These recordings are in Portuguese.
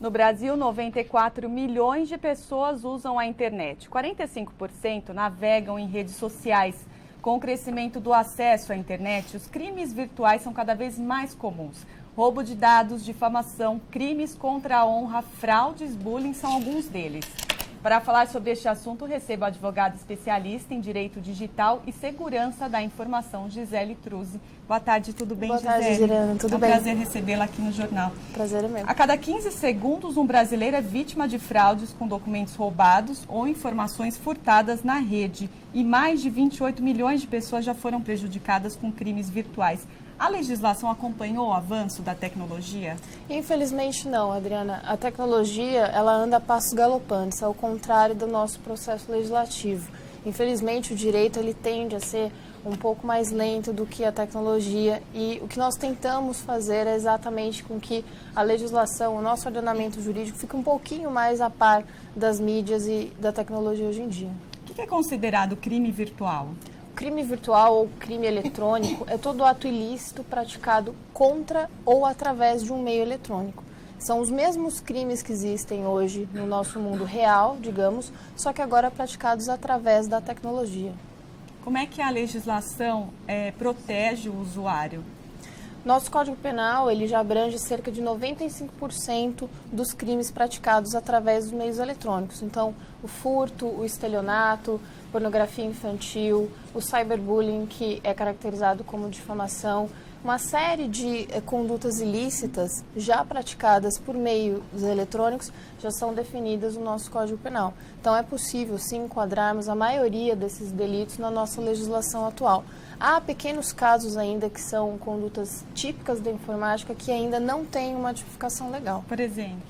No Brasil, 94 milhões de pessoas usam a internet. 45% navegam em redes sociais. Com o crescimento do acesso à internet, os crimes virtuais são cada vez mais comuns. Roubo de dados, difamação, crimes contra a honra, fraudes, bullying são alguns deles. Para falar sobre este assunto, recebo a advogada especialista em Direito Digital e Segurança da Informação, Gisele Truzzi. Boa tarde, tudo bem, Boa Gisele? tarde, Girana, tudo é um bem? prazer recebê-la aqui no jornal. Prazer é meu. A cada 15 segundos, um brasileiro é vítima de fraudes com documentos roubados ou informações furtadas na rede. E mais de 28 milhões de pessoas já foram prejudicadas com crimes virtuais. A legislação acompanhou o avanço da tecnologia? Infelizmente não, Adriana. A tecnologia, ela anda a passos galopantes, ao contrário do nosso processo legislativo. Infelizmente, o direito ele tende a ser um pouco mais lento do que a tecnologia e o que nós tentamos fazer é exatamente com que a legislação, o nosso ordenamento jurídico fique um pouquinho mais a par das mídias e da tecnologia hoje em dia. Que é considerado crime virtual? Crime virtual ou crime eletrônico é todo ato ilícito praticado contra ou através de um meio eletrônico. São os mesmos crimes que existem hoje no nosso mundo real, digamos, só que agora praticados através da tecnologia. Como é que a legislação eh, protege o usuário? Nosso Código Penal ele já abrange cerca de 95% dos crimes praticados através dos meios eletrônicos. Então, o furto, o estelionato, pornografia infantil, o cyberbullying, que é caracterizado como difamação, uma série de eh, condutas ilícitas já praticadas por meios eletrônicos já são definidas no nosso Código Penal. Então, é possível, sim, enquadrarmos a maioria desses delitos na nossa legislação atual. Há pequenos casos ainda que são condutas típicas da informática que ainda não têm uma tipificação legal. Por exemplo?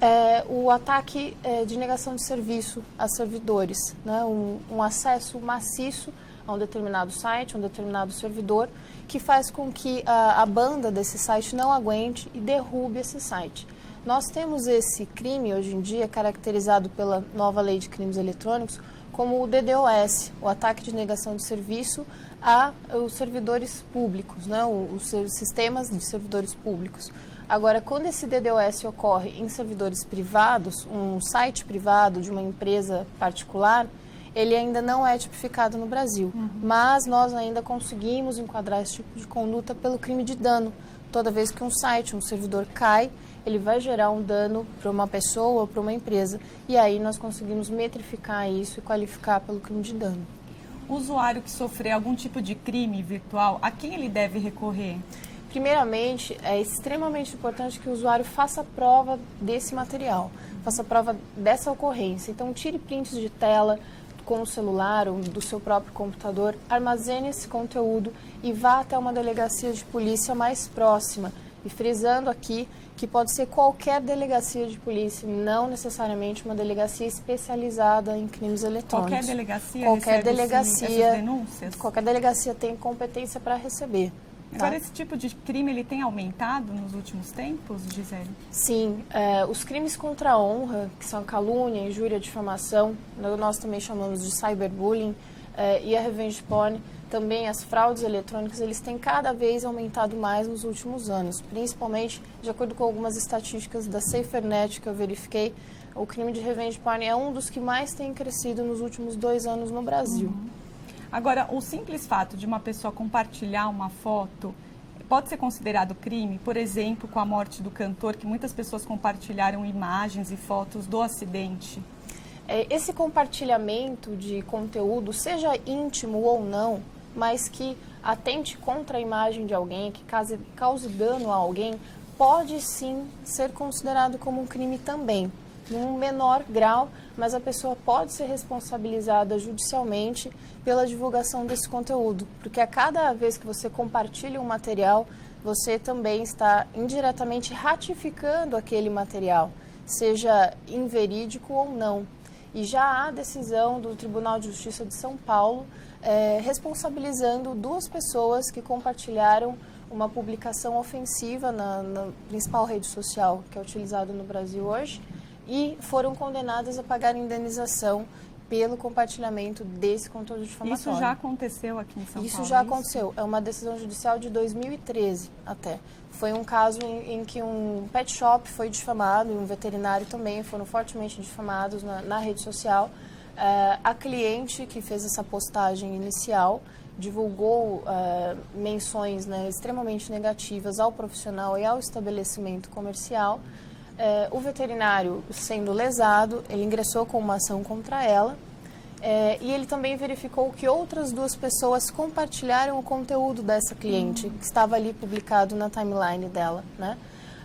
É, o ataque é, de negação de serviço a servidores, né? um, um acesso maciço a um determinado site, a um determinado servidor, que faz com que a, a banda desse site não aguente e derrube esse site. Nós temos esse crime hoje em dia caracterizado pela nova lei de crimes eletrônicos como o DDoS, o ataque de negação de serviço a os servidores públicos, né, os, sistemas de servidores públicos. Agora, quando esse DDoS ocorre em servidores privados, um site privado de uma empresa particular, ele ainda não é tipificado no Brasil. Uhum. Mas nós ainda conseguimos enquadrar esse tipo de conduta pelo crime de dano. Toda vez que um site, um servidor cai, ele vai gerar um dano para uma pessoa ou para uma empresa. E aí nós conseguimos metrificar isso e qualificar pelo crime de dano. O usuário que sofrer algum tipo de crime virtual, a quem ele deve recorrer? Primeiramente, é extremamente importante que o usuário faça prova desse material, faça prova dessa ocorrência. Então, tire prints de tela com o celular ou do seu próprio computador, armazene esse conteúdo e vá até uma delegacia de polícia mais próxima. E frisando aqui que pode ser qualquer delegacia de polícia, não necessariamente uma delegacia especializada em crimes eletrônicos. Qualquer delegacia qualquer delegacia, denúncias? Qualquer delegacia tem competência para receber. Agora, tá? esse tipo de crime ele tem aumentado nos últimos tempos, Gisele? Sim. É, os crimes contra a honra, que são calúnia, injúria, difamação, nós também chamamos de cyberbullying, é, e a revenge porn, também as fraudes eletrônicas, eles têm cada vez aumentado mais nos últimos anos, principalmente, de acordo com algumas estatísticas da SaferNet que eu verifiquei, o crime de revenge porn é um dos que mais tem crescido nos últimos dois anos no Brasil. Uhum. Agora, o simples fato de uma pessoa compartilhar uma foto pode ser considerado crime, por exemplo, com a morte do cantor, que muitas pessoas compartilharam imagens e fotos do acidente? É, esse compartilhamento de conteúdo, seja íntimo ou não, mas que atente contra a imagem de alguém, que cause, cause dano a alguém, pode sim ser considerado como um crime também, num menor grau, mas a pessoa pode ser responsabilizada judicialmente pela divulgação desse conteúdo, porque a cada vez que você compartilha um material, você também está indiretamente ratificando aquele material, seja inverídico ou não. E já há decisão do Tribunal de Justiça de São Paulo é, responsabilizando duas pessoas que compartilharam uma publicação ofensiva na, na principal rede social que é utilizada no Brasil hoje e foram condenadas a pagar indenização pelo compartilhamento desse conteúdo difamatório. Isso já aconteceu aqui em São isso Paulo? Isso já aconteceu. É uma decisão judicial de 2013 até. Foi um caso em, em, que um pet shop foi difamado e um veterinário também foram fortemente difamados na, na rede social. Uh, a cliente que fez essa postagem inicial divulgou uh, menções né, extremamente negativas ao profissional e ao estabelecimento comercial. Uh, o veterinário, sendo lesado, ele ingressou com uma ação contra ela é, e ele também verificou que outras duas pessoas compartilharam o conteúdo dessa cliente, que estava ali publicado na timeline dela, né?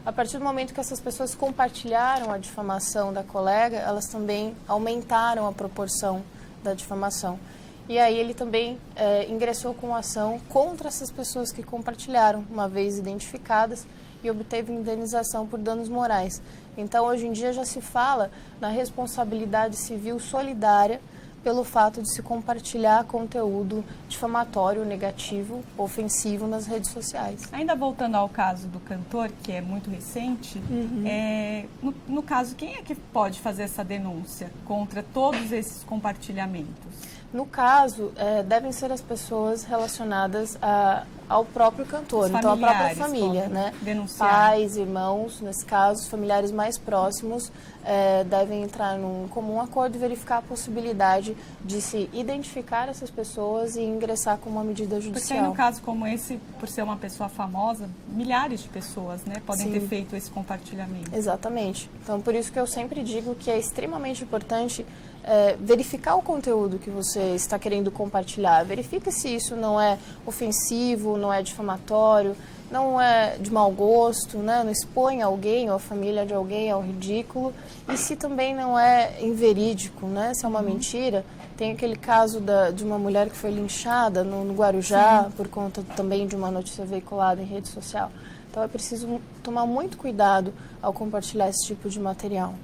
A partir do momento que essas pessoas compartilharam a difamação da colega, elas também aumentaram a proporção da difamação. E aí ele também é, ingressou com ação contra essas pessoas que compartilharam, uma vez identificadas, e obteve indenização por danos morais. Então, hoje em dia já se fala na responsabilidade civil solidária pelo fato de se compartilhar conteúdo difamatório, negativo, ofensivo nas redes sociais. Ainda voltando ao caso do cantor, que é muito recente, uhum. é, no, no caso, quem é que pode fazer essa denúncia contra todos esses compartilhamentos? No caso, é, devem ser as pessoas relacionadas a, ao próprio cantor, Os então a própria família, né? Denunciar. Pais, irmãos, nesse caso, familiares mais próximos é, devem entrar num comum acordo e verificar a possibilidade de se identificar essas pessoas e ingressar com uma medida judicial. Porque aí, no caso como esse, por ser uma pessoa famosa, milhares de pessoas né, podem Sim. ter feito esse compartilhamento. Exatamente. Então, por isso que eu sempre digo que é extremamente importante é, verificar o conteúdo que você está querendo compartilhar. Verifique se isso não é ofensivo, não é difamatório, não é de mau gosto, né? não expõe alguém ou a família de alguém ao ridículo. E se também não é inverídico, né? se é uma uhum. mentira. Tem aquele caso da, de uma mulher que foi linchada no, no Guarujá Sim. por conta também de uma notícia veiculada em rede social. Então é preciso tomar muito cuidado ao compartilhar esse tipo de material.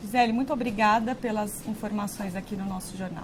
Gisele, muito obrigada pelas informações aqui no nosso jornal.